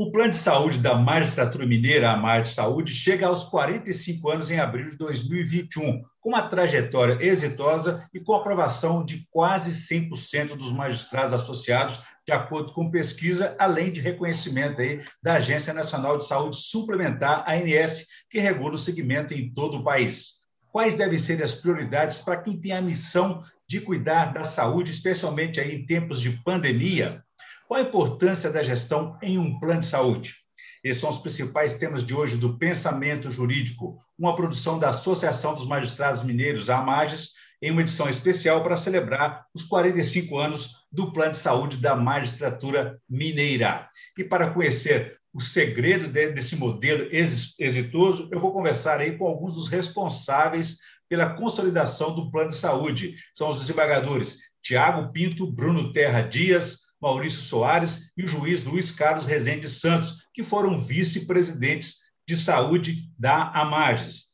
O plano de saúde da Magistratura Mineira, a Mar de Saúde, chega aos 45 anos em abril de 2021, com uma trajetória exitosa e com aprovação de quase 100% dos magistrados associados, de acordo com pesquisa, além de reconhecimento aí da Agência Nacional de Saúde Suplementar, ANS, que regula o segmento em todo o país. Quais devem ser as prioridades para quem tem a missão de cuidar da saúde, especialmente aí em tempos de pandemia? Qual a importância da gestão em um plano de saúde? Esses são os principais temas de hoje do Pensamento Jurídico, uma produção da Associação dos Magistrados Mineiros, a AMAGES, em uma edição especial para celebrar os 45 anos do Plano de Saúde da Magistratura Mineira. E para conhecer o segredo desse modelo exitoso, eu vou conversar aí com alguns dos responsáveis pela consolidação do Plano de Saúde. São os desembargadores Tiago Pinto, Bruno Terra Dias, Maurício Soares e o juiz Luiz Carlos Rezende Santos, que foram vice-presidentes de saúde da AMAGES.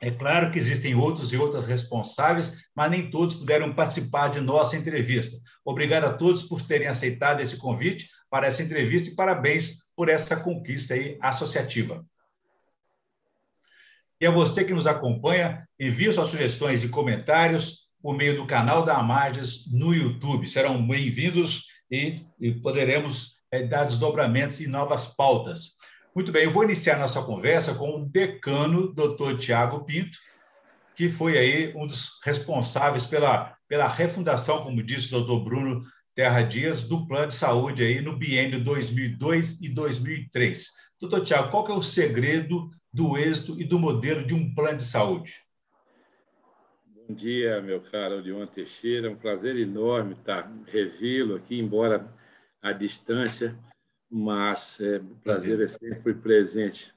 É claro que existem outros e outras responsáveis, mas nem todos puderam participar de nossa entrevista. Obrigado a todos por terem aceitado esse convite para essa entrevista e parabéns por essa conquista aí associativa. E a você que nos acompanha, envie suas sugestões e comentários por meio do canal da Amages no YouTube. Serão bem-vindos e, e poderemos é, dar desdobramentos e novas pautas. Muito bem, eu vou iniciar nossa conversa com o decano, doutor Tiago Pinto, que foi aí um dos responsáveis pela, pela refundação, como disse o doutor Bruno Terra Dias, do plano de saúde aí no biênio 2002 e 2003. Doutor Tiago, qual que é o segredo do êxito e do modelo de um plano de saúde? Bom dia, meu caro Leon Teixeira. É um prazer enorme estar revê-lo aqui, embora à distância, mas é, o prazer é sempre presente.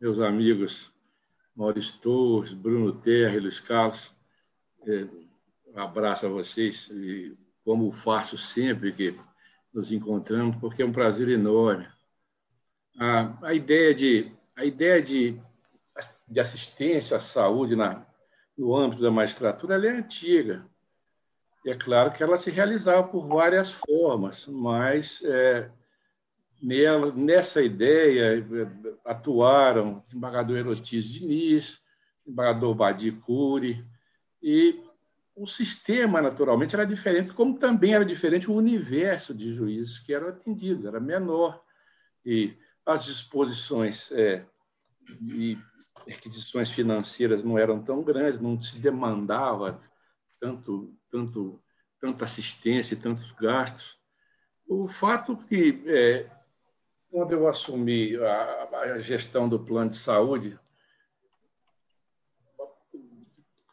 Meus amigos Maurício Torres, Bruno Terra e Luiz Carlos, é, um abraço a vocês, e como faço sempre que nos encontramos, porque é um prazer enorme. A, a ideia de a ideia de, de assistência à saúde na no âmbito da magistratura, ela é antiga. E é claro que ela se realizava por várias formas, mas é, nela, nessa ideia atuaram o embargador Erotis Diniz, o embargador Badi Cury, e o sistema, naturalmente, era diferente, como também era diferente o universo de juízes que eram atendidos, era menor. E as disposições é, requisições financeiras não eram tão grandes, não se demandava tanto, tanto, tanta assistência e tantos gastos. O fato que, é, quando eu assumi a, a, gestão do plano de saúde,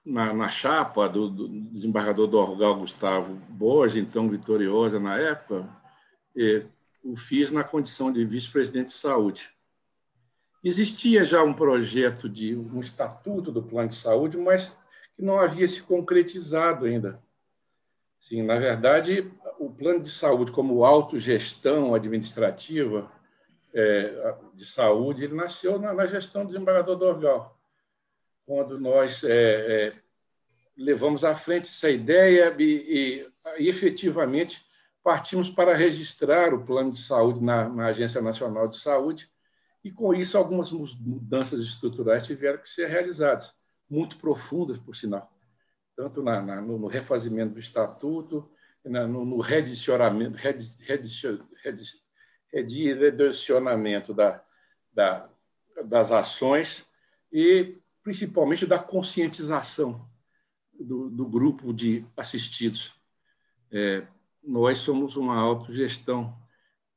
na, na chapa do, do desembargador Gustavo Borges, então vitoriosa na época, é, o fiz na condição de vice-presidente de saúde. Existia já um projeto de um estatuto do plano de saúde, mas que não havia se concretizado ainda. Sim, na verdade, o plano de saúde como autogestão administrativa é, de saúde, ele nasceu na, na, gestão do desembargador Dorgal, quando nós é, é, levamos à frente essa ideia e, e, efetivamente partimos para registrar o plano de saúde na, na Agência Nacional de Saúde e, com isso, algumas mudanças estruturais tiveram que ser realizadas, muito profundas, por sinal, tanto na, na, no, refazimento do estatuto, na, no, no redicionamento, da, da, das ações e, principalmente, da conscientização do, do grupo de assistidos. É, nós somos uma autogestão,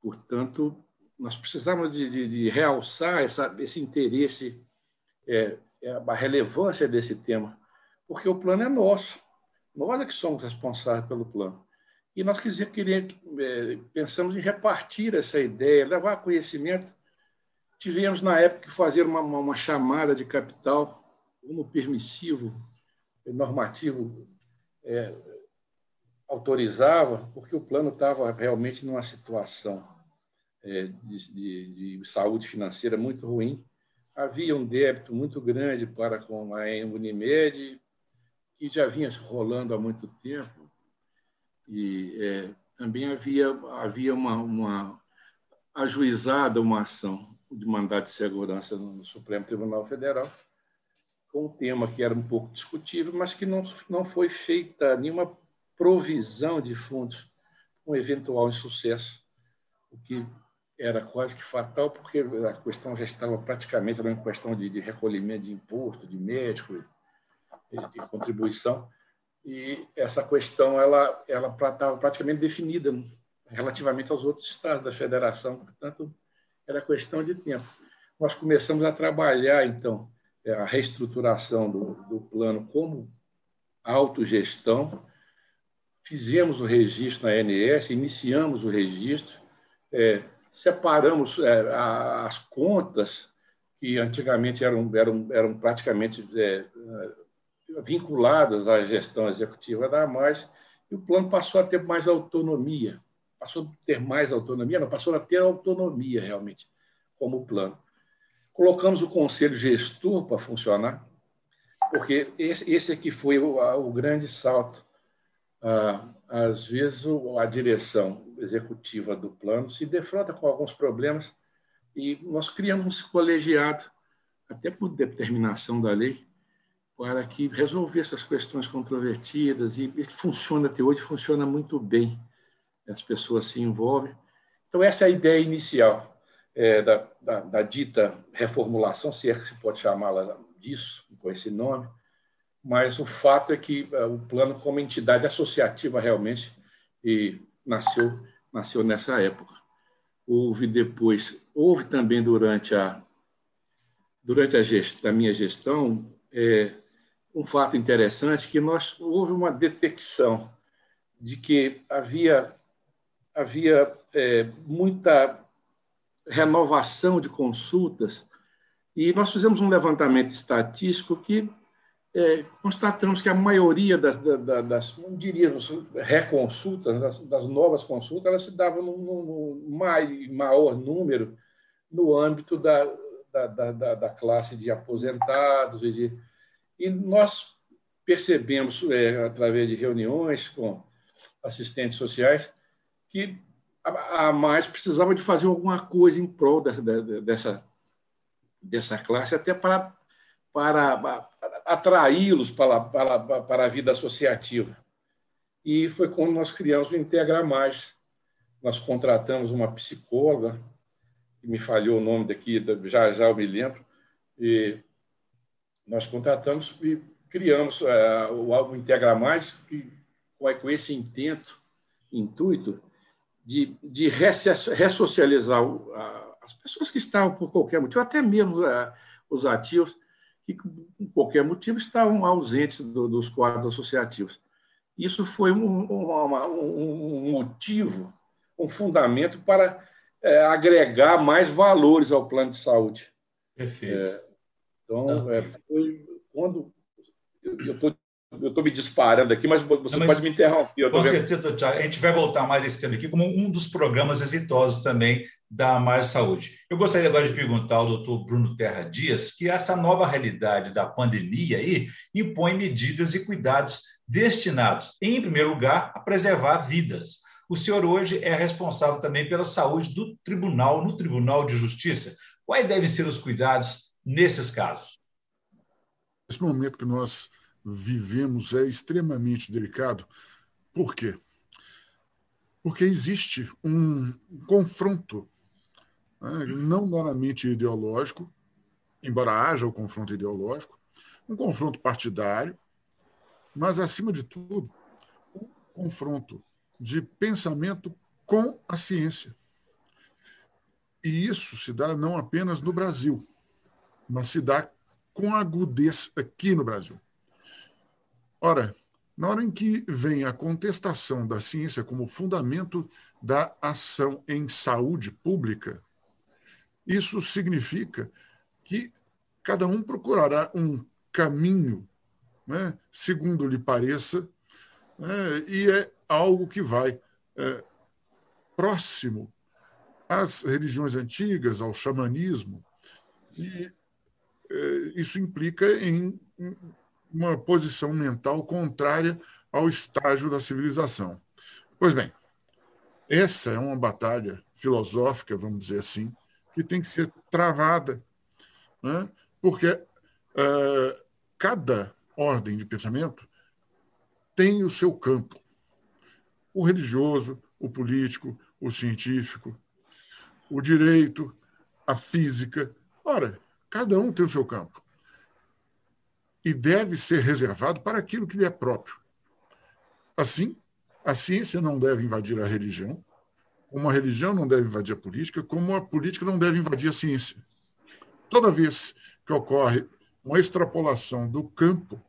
portanto, nós precisamos de, de, de realçar essa, esse interesse, é, é, a relevância desse tema, porque o plano é nosso. Nós é que somos responsáveis pelo plano. E nós queríamos, é, pensamos em repartir essa ideia, levar conhecimento. Tivemos, na época, que fazer uma, uma, uma chamada de capital como permissivo, normativo, é, autorizava, porque o plano estava realmente numa situação de, de, de, saúde financeira muito ruim. Havia um débito muito grande para com a Unimed, que já vinha rolando há muito tempo. E é, também havia, havia uma, uma ajuizada uma ação de mandado de segurança no Supremo Tribunal Federal, com um tema que era um pouco discutível, mas que não, não foi feita nenhuma provisão de fundos um eventual insucesso, o que era quase que fatal, porque a questão já estava praticamente era uma questão de, de recolhimento de imposto, de médico, de, de, contribuição, e essa questão ela ela estava praticamente definida relativamente aos outros estados da federação, portanto era questão de tempo. Nós começamos a trabalhar então a reestruturação do, do plano como autogestão, fizemos o registro na ANS, iniciamos o registro, é, separamos é, as contas que antigamente eram, eram, eram praticamente é, vinculadas à gestão executiva da mais e o plano passou a ter mais autonomia, passou a ter mais autonomia, não, passou a ter autonomia realmente como plano. Colocamos o conselho gestor para funcionar, porque esse, esse aqui foi o, o grande salto ah, às vezes a direção executiva do plano se defronta com alguns problemas e nós criamos um colegiado, até por determinação da lei, para que resolver essas questões controvertidas e funciona até hoje, funciona muito bem. As pessoas se envolvem. Então, essa é a ideia inicial é, da, da, da, dita reformulação, se é que se pode chamá-la disso, com esse nome, mas o fato é que uh, o plano, como entidade associativa realmente, e nasceu, nasceu nessa época. Houve depois, houve também durante a, durante a, gest, a minha gestão, é, um fato interessante que nós houve uma detecção de que havia havia é, muita renovação de consultas e nós fizemos um levantamento estatístico que é, constatamos que a maioria das, das, das não diríamos, reconsultas, das, das, novas consultas, elas se davam no, maior número no âmbito da, da, da, da classe de aposentados. E, de, e nós percebemos, é, através de reuniões com assistentes sociais, que a, a mais precisava de fazer alguma coisa em prol dessa, dessa, dessa classe, até para, para atraí-los para, para, para a vida associativa. E foi quando nós criamos o Integra Mais. Nós contratamos uma psicóloga, que me falhou o nome daqui, já já eu me lembro, e nós contratamos e criamos uh, o Integra Mais, que, com esse intento, intuito, de, de ressocializar as pessoas que estavam por qualquer motivo, até mesmo uh, os ativos, que, por qualquer motivo, estavam ausentes do, dos quadros associativos. Isso foi um, um, um motivo, um fundamento para é, agregar mais valores ao plano de saúde. Perfeito. É, então, é, foi quando eu estou eu estou me disparando aqui, mas você mas, pode me interromper. Com certeza, Thiago. A gente vai voltar mais esse tema aqui como um dos programas exitosos também da Mais Saúde. Eu gostaria agora de perguntar ao doutor Bruno Terra Dias que essa nova realidade da pandemia aí impõe medidas e cuidados destinados, em primeiro lugar, a preservar vidas. O senhor hoje é responsável também pela saúde do tribunal, no Tribunal de Justiça. Quais devem ser os cuidados nesses casos? Esse momento que nós vivemos é extremamente delicado. Por quê? Porque existe um confronto, né, não meramente ideológico, embora haja o confronto ideológico, um confronto partidário, mas, acima de tudo, um confronto de pensamento com a ciência. E isso se dá não apenas no Brasil, mas se dá com agudez aqui no Brasil. Ora, na hora em que vem a contestação da ciência como fundamento da ação em saúde pública, isso significa que cada um procurará um caminho, né, segundo lhe pareça, né, e é algo que vai é, próximo às religiões antigas, ao xamanismo, e é, isso implica em uma posição mental contrária ao estágio da civilização. Pois bem, essa é uma batalha filosófica, vamos dizer assim, que tem que ser travada, né? porque uh, cada ordem de pensamento tem o seu campo. O religioso, o político, o científico, o direito, a física. Ora, cada um tem o seu campo. E deve ser reservado para aquilo que lhe é próprio. Assim, a ciência não deve invadir a religião, como a religião não deve invadir a política, como a política não deve invadir a ciência. Toda vez que ocorre uma extrapolação do campo,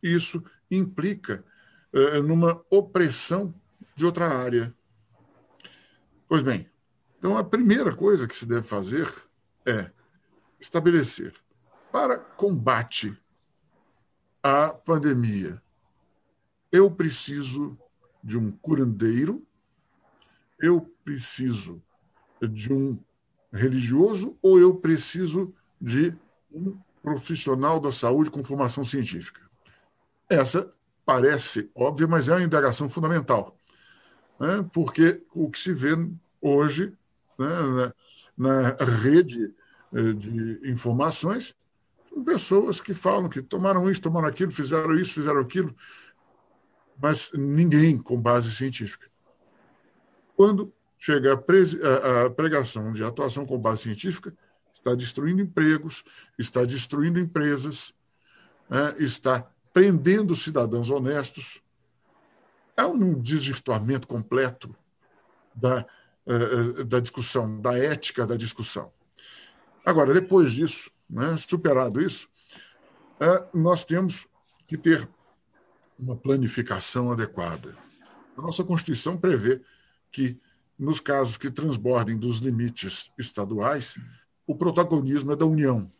isso implica eh, numa opressão de outra área. Pois bem, então a primeira coisa que se deve fazer é estabelecer para combate à pandemia. Eu preciso de um curandeiro, eu preciso de um religioso ou eu preciso de um profissional da saúde com formação científica? Essa parece óbvia, mas é uma indagação fundamental né? porque o que se vê hoje né, na, na rede eh, de informações pessoas que falam que tomaram isso, tomaram aquilo, fizeram isso, fizeram aquilo, mas ninguém com base científica. Quando chega a, pregação de atuação com base científica, está destruindo empregos, está destruindo empresas, né, está prendendo cidadãos honestos, é um desvirtuamento completo da, eh, eh, da discussão, da ética da discussão. Agora, depois disso, né, superado isso, é, nós temos que ter uma planificação adequada. A nossa Constituição prevê que, nos casos que transbordem dos limites estaduais, o protagonismo é da União.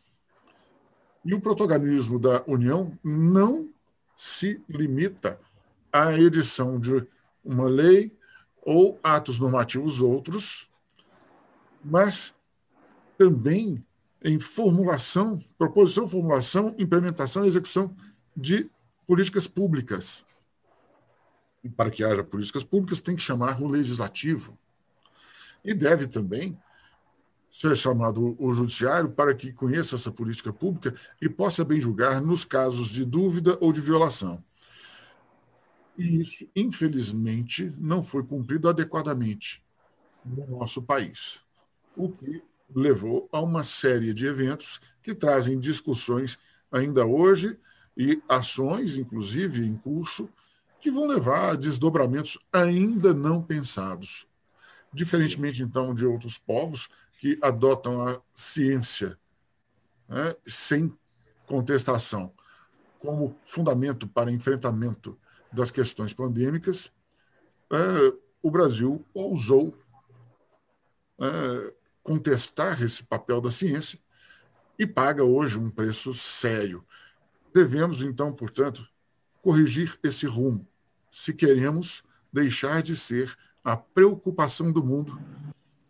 E o protagonismo da União não se limita a edição de uma lei ou atos normativos outros, mas também em formulação, proposição, formulação, implementação e execução de políticas públicas. E para que haja políticas públicas, tem que chamar o legislativo. E deve também ser chamado o judiciário para que conheça essa política pública e possa bem julgar nos casos de dúvida ou de violação. E isso, infelizmente, não foi cumprido adequadamente no nosso país, o que levou a uma série de eventos que trazem discussões ainda hoje e ações, inclusive, em curso, que vão levar a desdobramentos ainda não pensados. Diferentemente, então, de outros povos que adotam a ciência né, sem contestação como fundamento para enfrentamento das questões pandêmicas, é, o Brasil ousou é, contestar esse papel da ciência e paga hoje um preço sério. Devemos, então, portanto, corrigir esse rumo, se queremos deixar de ser a preocupação do mundo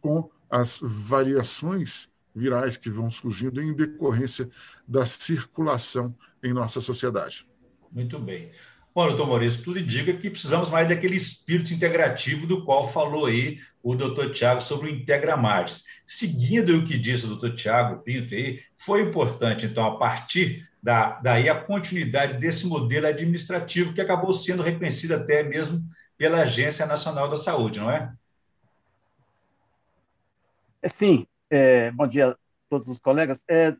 com as variações virais que vão surgindo em decorrência da circulação em nossa sociedade. Muito bem. Bom, doutor Maurício, tudo indica que precisamos mais daquele espírito integrativo do qual falou aí o doutor Tiago sobre o Integramartes. Seguindo o que disse o doutor Tiago Pinto aí, foi importante, então, a partir da, daí a continuidade desse modelo administrativo que acabou sendo reconhecido até mesmo pela Agência Nacional da Saúde, não é? é sim. É, bom dia a todos os colegas. É,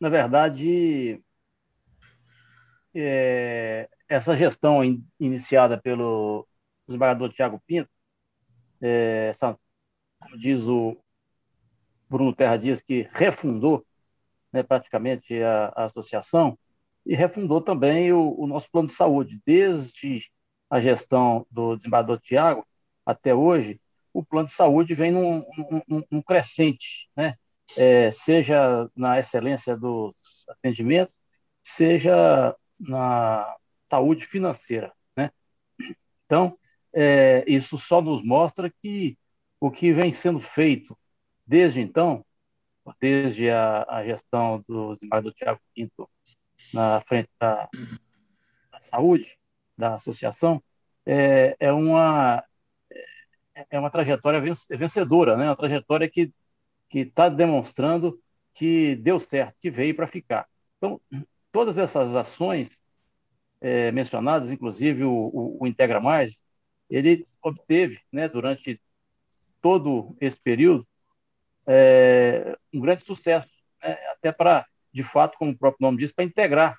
na verdade, é, essa gestão in, iniciada pelo desembargador Tiago Pinto, é, essa, como diz o Bruno Terra Dias, que refundou né, praticamente a, a, associação e refundou também o, o, nosso plano de saúde. Desde a gestão do desembargador Tiago até hoje, o plano de saúde vem num, num, num crescente, né? É, seja na excelência dos atendimentos, seja na saúde financeira. Né? Então, é, isso só nos mostra que o que vem sendo feito desde então, desde a, a gestão do desembargador Tiago Pinto na frente da, da, saúde, da associação, é, é uma é uma trajetória vencedora, né? uma trajetória que está demonstrando que deu certo, que veio para ficar. Então, todas essas ações é, mencionadas, inclusive o, o, o, Integra Mais, ele obteve, né, durante todo esse período, é, um grande sucesso, né, até para, de fato, como o próprio nome diz, para integrar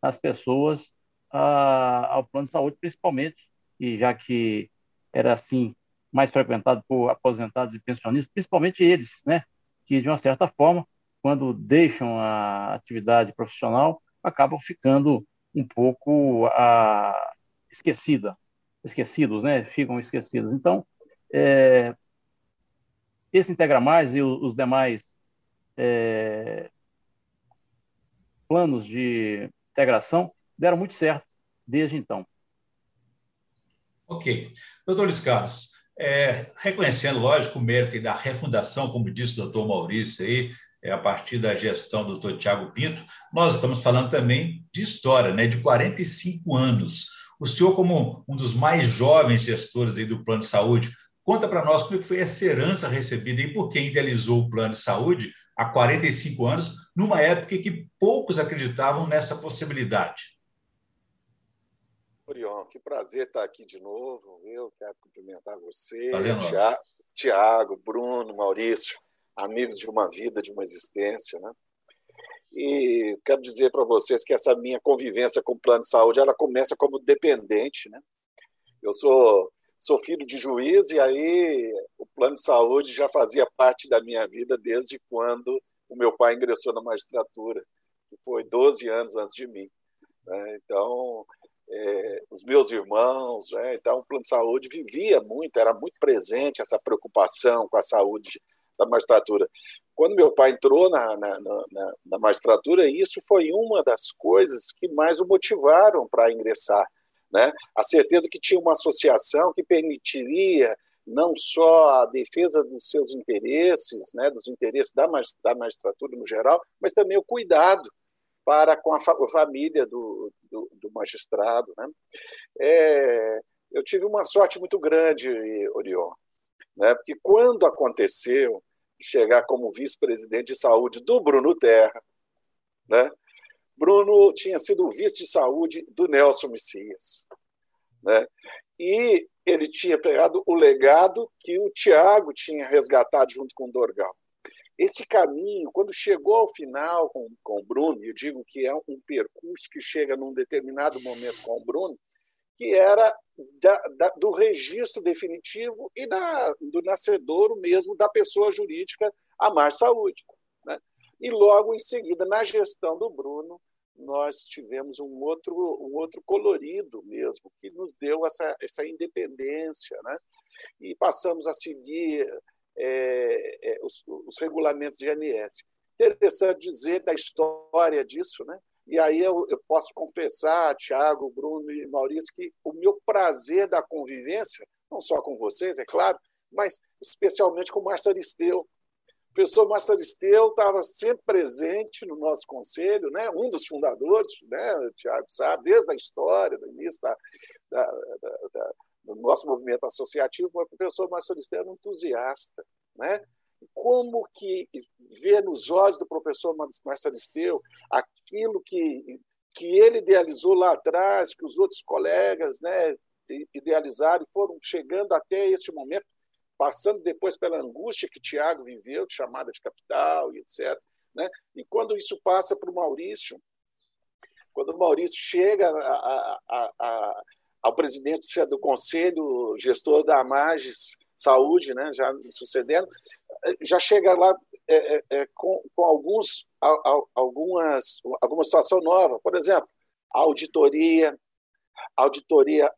as pessoas a, ao plano de saúde, principalmente, e já que era assim mais frequentado por aposentados e pensionistas, principalmente eles, né, que de uma certa forma, quando deixam a atividade profissional, acabam ficando um pouco a, esquecida, esquecidos, né, ficam esquecidos. Então, é, esse Integra Mais e os demais é, planos de integração deram muito certo desde então. Ok. Doutor Luiz Carlos, é, reconhecendo, lógico, o mérito da refundação, como disse o doutor Maurício aí, a partir da gestão do doutor Tiago Pinto, nós estamos falando também de história, né, de 45 anos. O senhor, como um dos mais jovens gestores aí do plano de saúde, conta para nós como é foi essa herança recebida e por quem idealizou o plano de saúde há 45 anos, numa época em que poucos acreditavam nessa possibilidade. Orion, que prazer estar aqui de novo. Eu quero cumprimentar você, Tiago, Tiago, Bruno, Maurício, amigos de uma vida, de uma existência, né? E quero dizer para vocês que essa minha convivência com o plano de saúde, ela começa como dependente, né? Eu sou sou filho de juiz e aí o plano de saúde já fazia parte da minha vida desde quando o meu pai ingressou na magistratura, que foi 12 anos antes de mim. Né? Então, é, os meus irmãos, né? então o plano de saúde vivia muito, era muito presente essa preocupação com a saúde da magistratura. Quando meu pai entrou na, na, na, na magistratura, isso foi uma das coisas que mais o motivaram para ingressar. Né? A certeza que tinha uma associação que permitiria não só a defesa dos seus interesses, né, dos interesses da, da magistratura no geral, mas também o cuidado para com a, família do, do, do magistrado. Né? É, eu tive uma sorte muito grande, Orion, né? porque quando aconteceu chegar como vice-presidente de saúde do Bruno Terra, né? Bruno tinha sido vice de saúde do Nelson Messias. Né? E ele tinha pegado o legado que o Tiago tinha resgatado junto com o Dorgal. Esse caminho, quando chegou ao final com, com o Bruno, eu digo que é um percurso que chega num determinado momento com o Bruno, que era da, da, do registro definitivo e da, do nascedouro mesmo da pessoa jurídica Amar Saúde. Né? E logo em seguida, na gestão do Bruno, nós tivemos um outro, um outro colorido mesmo, que nos deu essa, essa independência. Né? E passamos a seguir é, é, os, os, regulamentos de ANS. Interessante dizer da história disso, né? E aí eu, eu posso confessar, Tiago, Bruno e Maurício, que o meu prazer da convivência, não só com vocês, é claro, mas especialmente com o Marcelisteu. O professor Marcelisteu estava sempre presente no nosso conselho, né? um dos fundadores, né? o Tiago sabe, desde a história, do início da, da, da, do nosso movimento associativo, o professor Marcelisteu era um entusiasta. Né? Como que ver nos olhos do professor Marcelisteu aquilo que, que ele idealizou lá atrás, que os outros colegas né, idealizaram e foram chegando até este momento, passando depois pela angústia que Tiago viveu, de chamada de capital e etc. Né? E quando isso passa para o Maurício, quando o Maurício chega a, a, a, ao presidente do conselho gestor da Amagis Saúde, né, já sucedendo, já chega lá é, é, é com, com, alguns, algumas, alguma situação nova. Por exemplo, auditoria, auditoria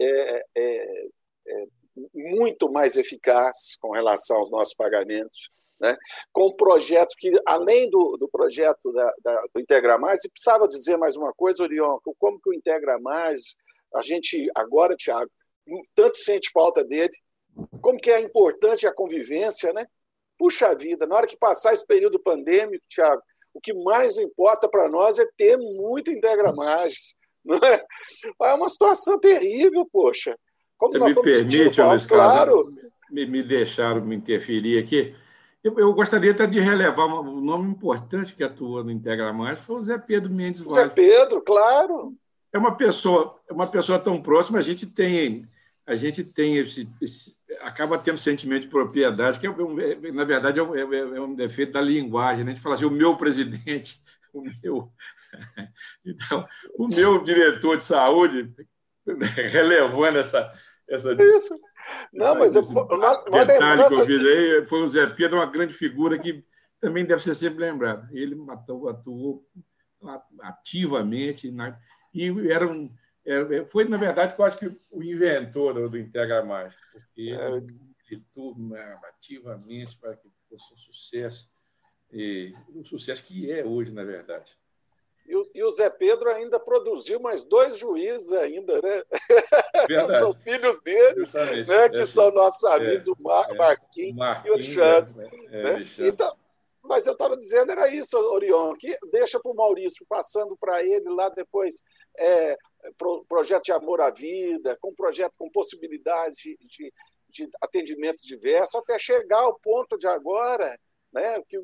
é, é, é, muito mais eficaz com relação aos nossos pagamentos. Né? com projetos que, além do, do projeto da, da, do Integra Mais, e precisava dizer mais uma coisa, Orion, como que o Integra Mais a gente agora, Tiago, tanto sente falta dele, como que é a importância a convivência, né? Puxa vida, na hora que passar esse período pandêmico, Tiago, o que mais importa para nós é ter muita integramagens. Não é? é uma situação terrível, poxa. Como Você nós me permite, falta, claro, me, me deixaram me interferir aqui. Eu, eu gostaria até de relevar um, um nome importante que atuou no Integra Mais, foi o Zé Pedro Mendes Vaz. Zé Pedro, claro. É uma pessoa, é uma pessoa tão próxima, a gente tem, a gente tem esse, esse acaba tendo sentimento de propriedade, que é, é na verdade é um, é, é um, defeito da linguagem. Né? A gente fala assim, o meu presidente, o meu. Então, o meu diretor de saúde, relevando essa. essa Isso. Não, essa, mas esse, eu, detalhe que eu fiz aí foi o Zé Pedro, uma grande figura que também deve ser sempre lembrado. Ele atuou, atuou ativamente na, e era um é, é, foi, na verdade, quase que o inventor do, Integra Mais, porque é. militou ativamente para que fosse um sucesso, e um sucesso que é hoje, na verdade. E o, e o, Zé Pedro ainda produziu mais dois juízes ainda, né? São filhos dele, né? que é, são nossos amigos, é, o Mar, é, Marquinhos, Marquinhos e o Alexandre. Né? Alexandre. Então, mas eu estava dizendo, era isso, Orion, que deixa para o Maurício, passando para ele lá depois é, projeto de amor à vida, com projeto com possibilidade de, de, de atendimentos diversos, até chegar ao ponto de agora, né, que,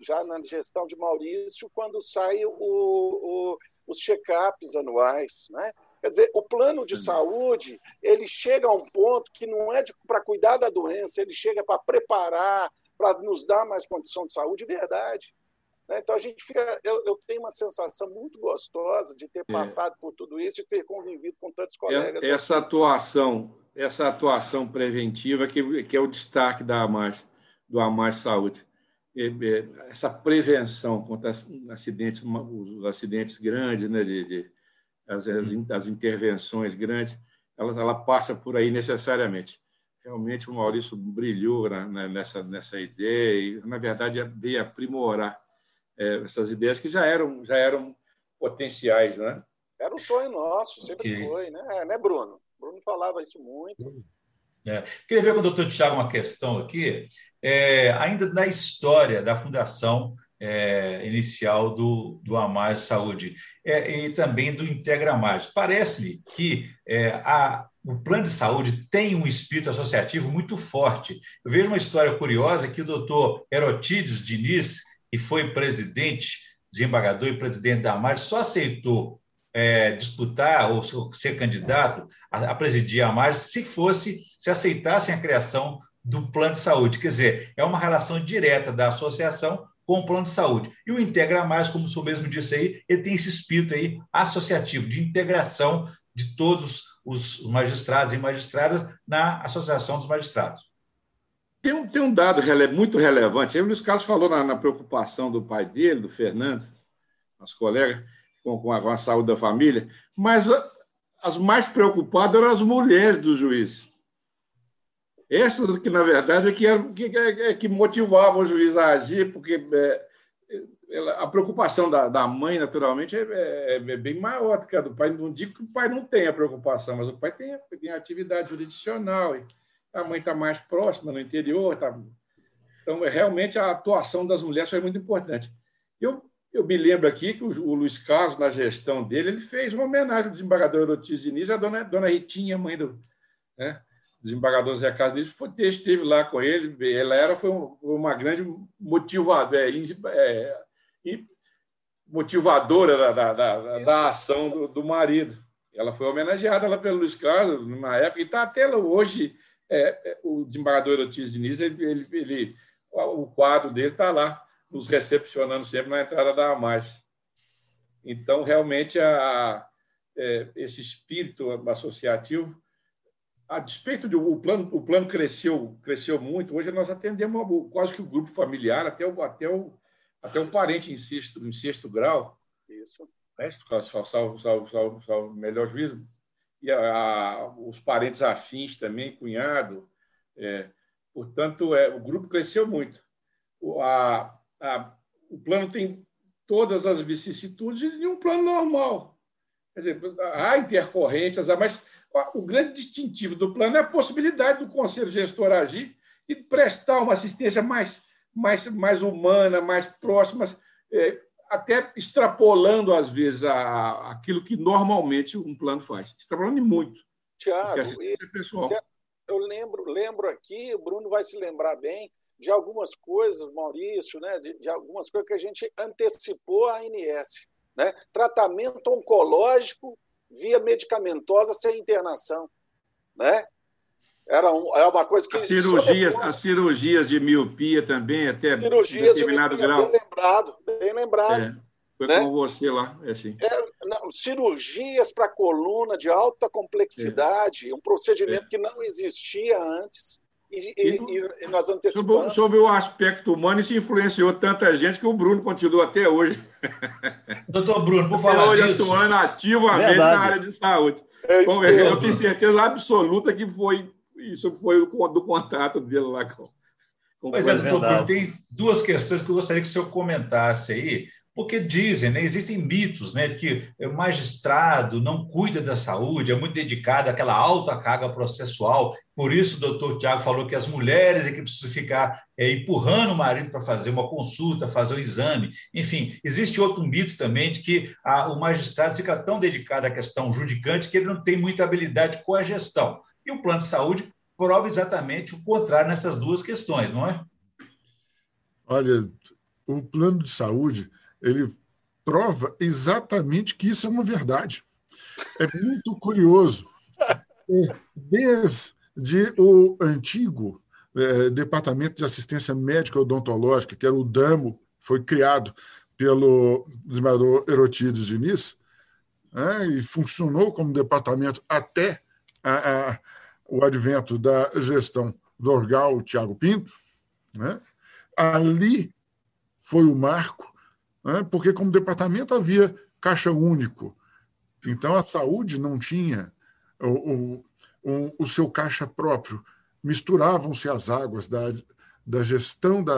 já na gestão de Maurício, quando o, os check-ups anuais. Né? Quer dizer, o plano de saúde ele chega a um ponto que não é para cuidar da doença, ele chega para preparar, para nos dar mais condição de saúde de verdade. Né? Então a gente fica, eu, eu, tenho uma sensação muito gostosa de ter é. passado é. por tudo isso e ter convivido com tantos colegas. Essa atuação, essa atuação preventiva que, que é o destaque da AMAS, do AMAS Saúde. É, essa prevenção contra acidentes, os acidentes grandes, né, de, de as, as, intervenções grandes, ela, ela passa por aí necessariamente realmente o Maurício brilhou nessa, nessa ideia e, na verdade, veio aprimorar é, essas ideias que já eram, já eram potenciais, né? Era um sonho nosso, sempre okay. foi, né? É, né, Bruno? Bruno falava isso muito. É. Queria ver com o doutor Tiago uma questão aqui, é, ainda na história da fundação é, inicial do, do Amar Saúde é, e também do Integra Mais. Parece-me que é, a, o plano de saúde tem um espírito associativo muito forte. Eu vejo uma história curiosa que o doutor Erotides Diniz, e foi presidente, desembargador e presidente da AMAR, só aceitou é, disputar ou ser candidato a, a presidir a AMAR se fosse, se aceitassem a criação do plano de saúde. Quer dizer, é uma relação direta da associação com o plano de saúde. E o Integra Mais, como o senhor mesmo disse aí, ele tem esse espírito aí associativo, de integração de todos os magistrados e magistradas na Associação dos Magistrados. Tem um, tem um dado rele, muito relevante. O Luiz Carlos falou na, na, preocupação do pai dele, do Fernando, nosso colega, com, com, a, com a saúde da família, mas a, as mais preocupadas eram as mulheres do juiz. Essas que, na verdade, é que, eram, que, que, motivavam o juiz a agir, porque é, a preocupação da, da mãe, naturalmente, é, é, é, bem maior do que a do pai. Não digo que o pai não tenha preocupação, mas o pai tem, tem atividade jurisdicional. E, a mãe está mais próxima, no interior. Tá... Então, é, realmente, a atuação das mulheres foi muito importante. Eu, eu me lembro aqui que o, o Luiz Carlos, na gestão dele, ele fez uma homenagem ao desembargador Ortiz Diniz, a dona, dona Ritinha, mãe do né, desembargador Zé Carlos Diniz, esteve lá com ele. Ela era, foi uma grande motivadora, é, é, motivadora da, da, da, da ação do, do, marido. Ela foi homenageada lá pelo Luiz Carlos, numa época, e está até hoje é, é, o desembargador Ortiz Diniz, ele, ele, ele, o quadro dele está lá, nos recepcionando sempre na entrada da AMAS. Então, realmente, a, é, esse espírito associativo, a despeito do o plano, o plano cresceu, cresceu muito. Hoje nós atendemos quase que o grupo familiar, até o, até o, até o parente em sexto, em sexto grau. Isso. Né? Salvo, salvo, salvo, salvo, melhor juízo, e a, os parentes afins também, cunhado. É, portanto, é, o grupo cresceu muito. O, a, a, o plano tem todas as vicissitudes de um plano normal. Quer dizer, há intercorrências, mas o grande distintivo do plano é a possibilidade do conselho gestor agir e prestar uma assistência mais, mais, mais humana, mais próxima, é, até extrapolando, às vezes, a, aquilo que normalmente um plano faz. Extrapolando muito. Tiago, e, é pessoal. eu lembro, lembro aqui, o Bruno vai se lembrar bem, de algumas coisas, Maurício, né, de, de algumas coisas que a gente antecipou a ANS. Né? Tratamento oncológico via medicamentosa sem internação. Né? Era um, é uma coisa que. As cirurgias, as cirurgias de miopia também, até cirurgias determinado de miopia, grau. Bem lembrado, bem lembrado. É, foi né? com você lá, é assim. É, não, cirurgias para coluna de alta complexidade, é. um procedimento é. que não existia antes. E, e, e, nós antecipamos. Sobre, sobre, o aspecto humano, isso influenciou tanta gente que o Bruno continua até hoje. Doutor Bruno, por falar hoje disso... atuando ativamente Verdade. na área de saúde. É Bom, eu tenho certeza absoluta que foi isso foi do contato dele lá com. Pois é, doutor tem duas questões que eu gostaria que o senhor comentasse aí porque dizem, né, existem mitos né, de que o magistrado não cuida da saúde, é muito dedicado àquela alta carga processual. Por isso, o doutor Tiago falou que as mulheres é que precisam ficar é, empurrando o marido para fazer uma consulta, fazer um exame. Enfim, existe outro mito também de que a, o magistrado fica tão dedicado à questão judicante que ele não tem muita habilidade com a gestão. E o plano de saúde prova exatamente o contrário nessas duas questões, não é? Olha, o plano de saúde ele prova exatamente que isso é uma verdade. É muito curioso. É, desde o antigo é, Departamento de Assistência Médica Odontológica, que era o DAMO, foi criado pelo desembargador Erotides Diniz, né, e funcionou como departamento até a, a, o advento da gestão do Orgal Tiago Pinto. Né, ali foi o marco né? porque, como departamento, havia caixa único. Então, a saúde não tinha o, o, o seu caixa próprio. Misturavam-se as águas da, da gestão da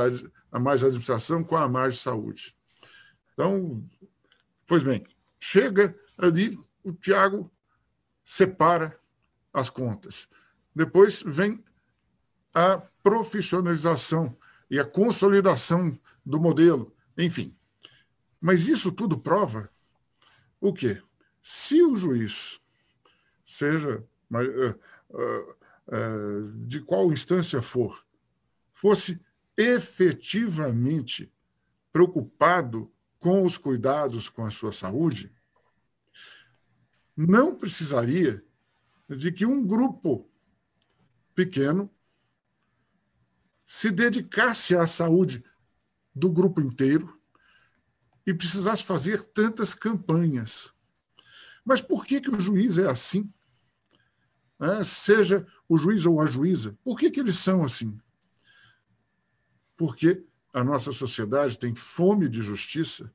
a mais administração com a mais de saúde. Então, pois bem, chega ali, o Tiago separa as contas. Depois vem a profissionalização e a consolidação do modelo. Enfim, mas isso tudo prova o quê? Se o juiz, seja eh, eh, eh, de qual instância for, fosse efetivamente preocupado com os cuidados com a sua saúde, não precisaria de que um grupo pequeno se dedicasse à saúde do grupo inteiro e precisasse fazer tantas campanhas. Mas por que, que o juiz é assim? É, seja o juiz ou a juíza, por que, que eles são assim? Porque a nossa sociedade tem fome de justiça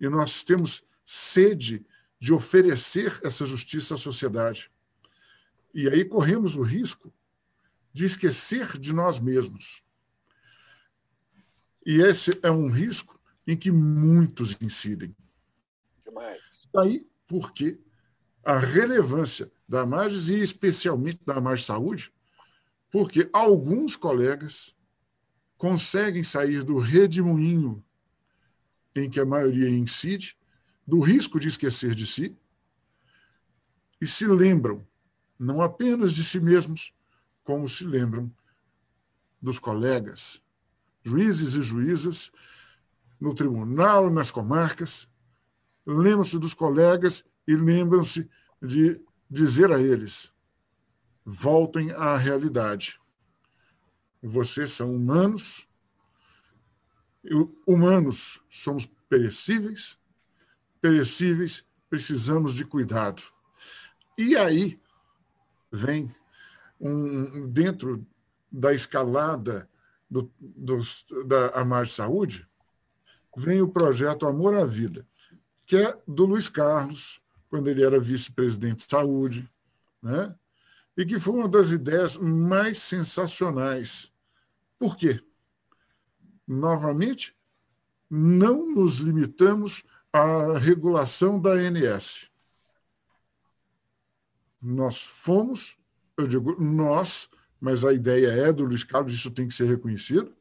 e nós temos sede de oferecer essa justiça à sociedade. E aí corremos o risco de esquecer de nós mesmos. E esse é um risco em que muitos incidem. Demais. Daí porque a relevância da margem e especialmente da margem saúde, porque alguns colegas conseguem sair do redemoinho em que a maioria incide, do risco de esquecer de si, e se lembram não apenas de si mesmos, como se lembram dos colegas, juízes e juízas no tribunal, nas comarcas, lembram-se dos colegas e lembram-se de dizer a eles: voltem à realidade. Vocês são humanos, humanos somos perecíveis, perecíveis precisamos de cuidado. E aí vem um, dentro da escalada do, dos, da Amar Saúde, vem o projeto Amor à Vida, que é do Luiz Carlos, quando ele era vice-presidente de saúde, né? e que foi uma das ideias mais sensacionais. Por quê? Novamente, não nos limitamos à regulação da ANS. Nós fomos, eu digo nós, mas a ideia é do Luiz Carlos, isso tem que ser reconhecido,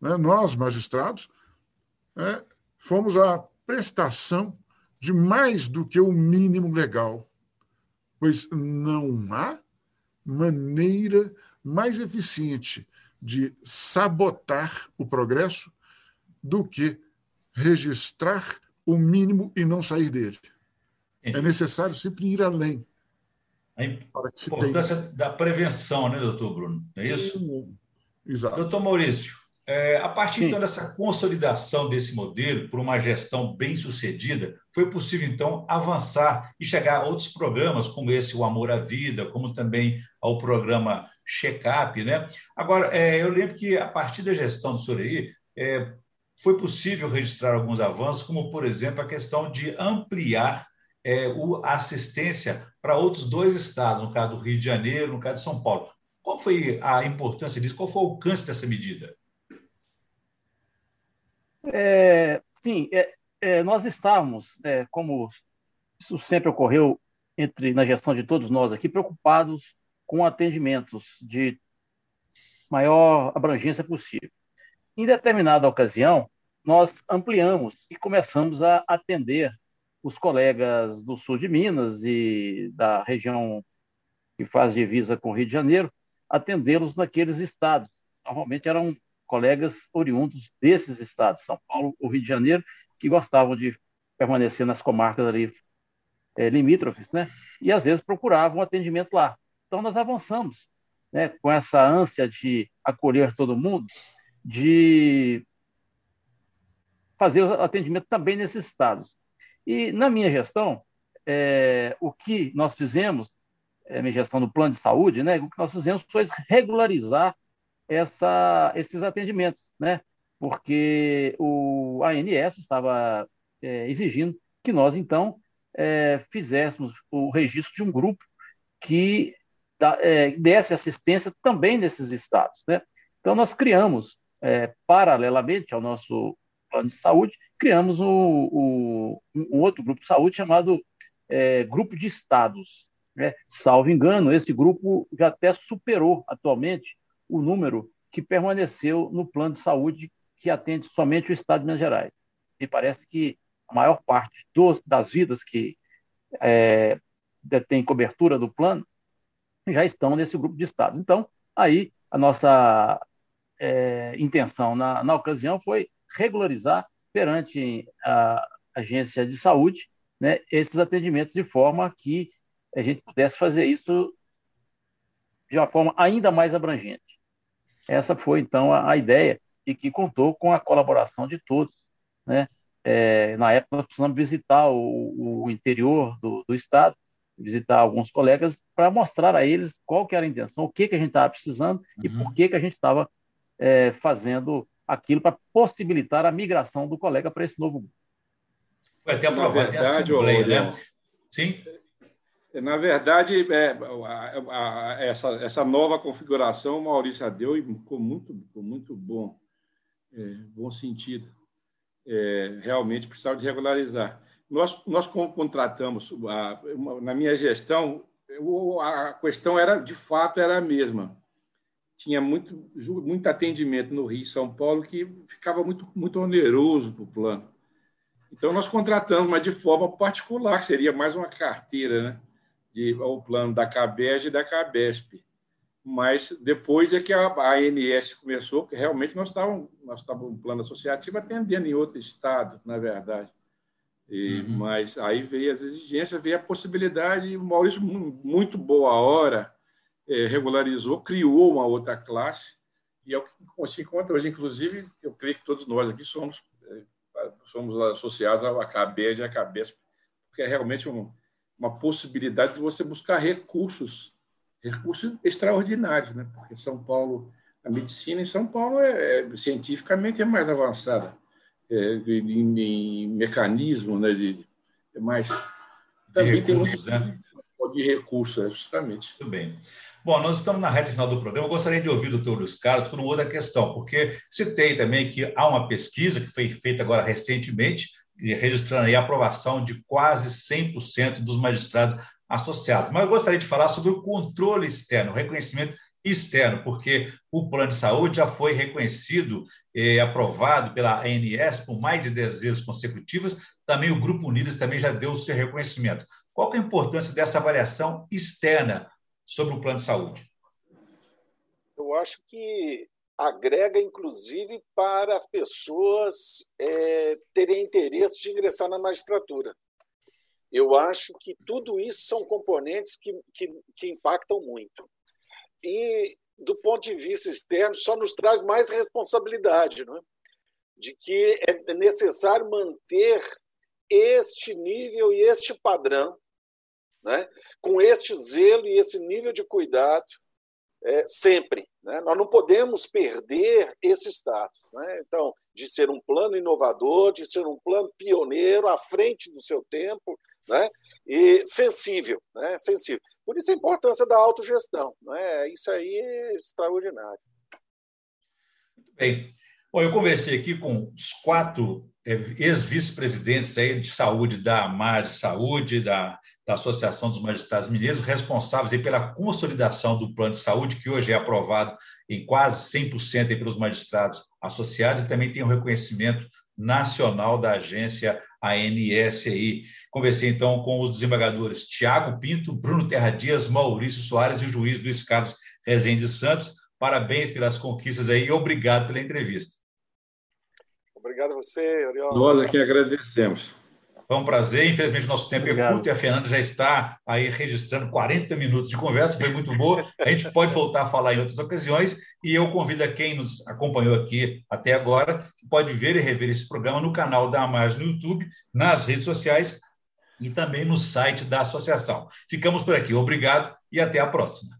né? nós, magistrados, é, fomos à prestação de mais do que o mínimo legal, pois não há maneira mais eficiente de sabotar o progresso do que registrar o mínimo e não sair dele. É necessário sempre ir além. A importância da prevenção, né, doutor Bruno? É isso? Exato. Doutor Maurício, é, a partir então dessa consolidação desse modelo por uma gestão bem sucedida, foi possível então avançar e chegar a outros programas, como esse O Amor à Vida, como também ao programa Check-up. Né? Agora, é, eu lembro que a partir da gestão do senhor aí, é, foi possível registrar alguns avanços, como, por exemplo, a questão de ampliar é, o, a assistência para outros dois estados, no caso do Rio de Janeiro, no caso de São Paulo. Qual foi a importância disso? Qual foi o alcance dessa medida? É, sim, é, é, nós estávamos, é, como isso sempre ocorreu entre na gestão de todos nós aqui, preocupados com atendimentos de maior abrangência possível. Em determinada ocasião, nós ampliamos e começamos a atender os colegas do sul de Minas e da região que faz divisa com o Rio de Janeiro, atendê-los naqueles estados. Normalmente eram colegas oriundos desses estados, São Paulo ou Rio de Janeiro, que gostavam de permanecer nas comarcas ali é, limítrofes, né? E às vezes procuravam atendimento lá. Então nós avançamos, né? Com essa ânsia de acolher todo mundo, de fazer o atendimento também nesses estados. E na minha gestão, é, o que nós fizemos, é, minha gestão do plano de saúde, né? O que nós fizemos foi regularizar essa, esses atendimentos, né? porque o ANS estava é, exigindo que nós, então, é, fizéssemos o registro de um grupo que da, é, desse assistência também nesses estados. Né? Então, nós criamos, é, paralelamente ao nosso plano de saúde, criamos o, o, um outro grupo de saúde chamado é, Grupo de Estados. Né? Salvo engano, esse grupo já até superou atualmente o número que permaneceu no plano de saúde que atende somente o Estado de Minas Gerais. Me parece que a maior parte dos, das vidas que é, detêm cobertura do plano já estão nesse grupo de estados. Então, aí a nossa é, intenção na, na ocasião foi regularizar perante a agência de saúde né, esses atendimentos de forma que a gente pudesse fazer isso de uma forma ainda mais abrangente. Essa foi, então, a, a ideia e que contou com a colaboração de todos. Né? É, na época, nós precisamos visitar o, o interior do, do, Estado, visitar alguns colegas para mostrar a eles qual que era a intenção, o que, que a gente estava precisando uhum. e por que, que a gente estava é, fazendo aquilo para possibilitar a migração do colega para esse novo grupo. Foi até aprovado em Assembleia, né? Sim. Na verdade, é, a, a, essa, essa nova configuração o Maurício deu e ficou muito, ficou muito bom, é, bom sentido. É, realmente precisava de regularizar. Nós, nós contratamos, a, uma, na minha gestão, a questão era, de fato, era a mesma. Tinha muito, muito atendimento no Rio e São Paulo que ficava muito, muito oneroso para o plano. Então, nós contratamos, mas de forma particular, seria mais uma carteira, né? de, ao plano da CABES e da CABESP. Mas depois é que a, ANS começou, que realmente nós estávamos, nós estávamos um plano associativo atendendo em outro estado, na verdade. E, uhum. Mas aí veio as exigências, veio a possibilidade, e o Maurício, muito boa hora, regularizou, criou uma outra classe, e é o que se encontra hoje. Inclusive, eu creio que todos nós aqui somos, é, somos associados à CABES e à CABESP, porque é realmente um, uma possibilidade de você buscar recursos, recursos extraordinários, né? Porque São Paulo, a medicina em São Paulo é, é cientificamente é mais avançada é, em, em, mecanismo, né? De, é mais também de recursos, tem né? De recursos, é, justamente. Muito bem. Bom, nós estamos na reta final do programa. Eu gostaria de ouvir do doutor Luiz Carlos por outra questão, porque citei também que há uma pesquisa que foi feita agora recentemente registrando a aprovação de quase 100% dos magistrados associados. Mas eu gostaria de falar sobre o controle externo, o reconhecimento externo, porque o plano de saúde já foi reconhecido e eh, aprovado pela ANS por mais de 10 vezes consecutivas, também o Grupo Unidos também já deu o seu reconhecimento. Qual é a importância dessa avaliação externa sobre o plano de saúde? Eu acho que agrega, inclusive, para as pessoas é, terem interesse de ingressar na magistratura. Eu acho que tudo isso são componentes que, que, que impactam muito. E, do ponto de vista externo, só nos traz mais responsabilidade, não é? de que é necessário manter este nível e este padrão, né? com este zelo e esse nível de cuidado, é, sempre. Né? Nós não podemos perder esse status. Né? Então, de ser um plano inovador, de ser um plano pioneiro, à frente do seu tempo, né? e sensível, né? sensível. Por isso a importância da autogestão. Né? Isso aí é extraordinário. Muito bem. Bom, eu conversei aqui com os quatro é, ex-vice-presidentes de saúde da AMAR de Saúde, da, da Associação dos Magistrados Mineiros, responsáveis pela consolidação do plano de saúde, que hoje é aprovado em quase 100% pelos magistrados associados, e também tem um reconhecimento nacional da agência ANSI. Conversei, então, com os desembargadores Tiago Pinto, Bruno Terra Dias, Maurício Soares e o juiz Luiz Carlos Rezende Santos. Parabéns pelas conquistas aí e obrigado pela entrevista. Obrigado a você, Oriol. Nós aqui agradecemos. Foi um prazer. Infelizmente, nosso tempo é Obrigado. é curto e a Fernanda já está aí registrando 40 minutos de conversa, foi muito boa. A gente pode voltar a falar em outras ocasiões e eu convido a quem nos acompanhou aqui até agora, que pode ver e rever esse programa no canal da Amaz no YouTube, nas redes sociais e também no site da associação. Ficamos por aqui. Obrigado e até a próxima.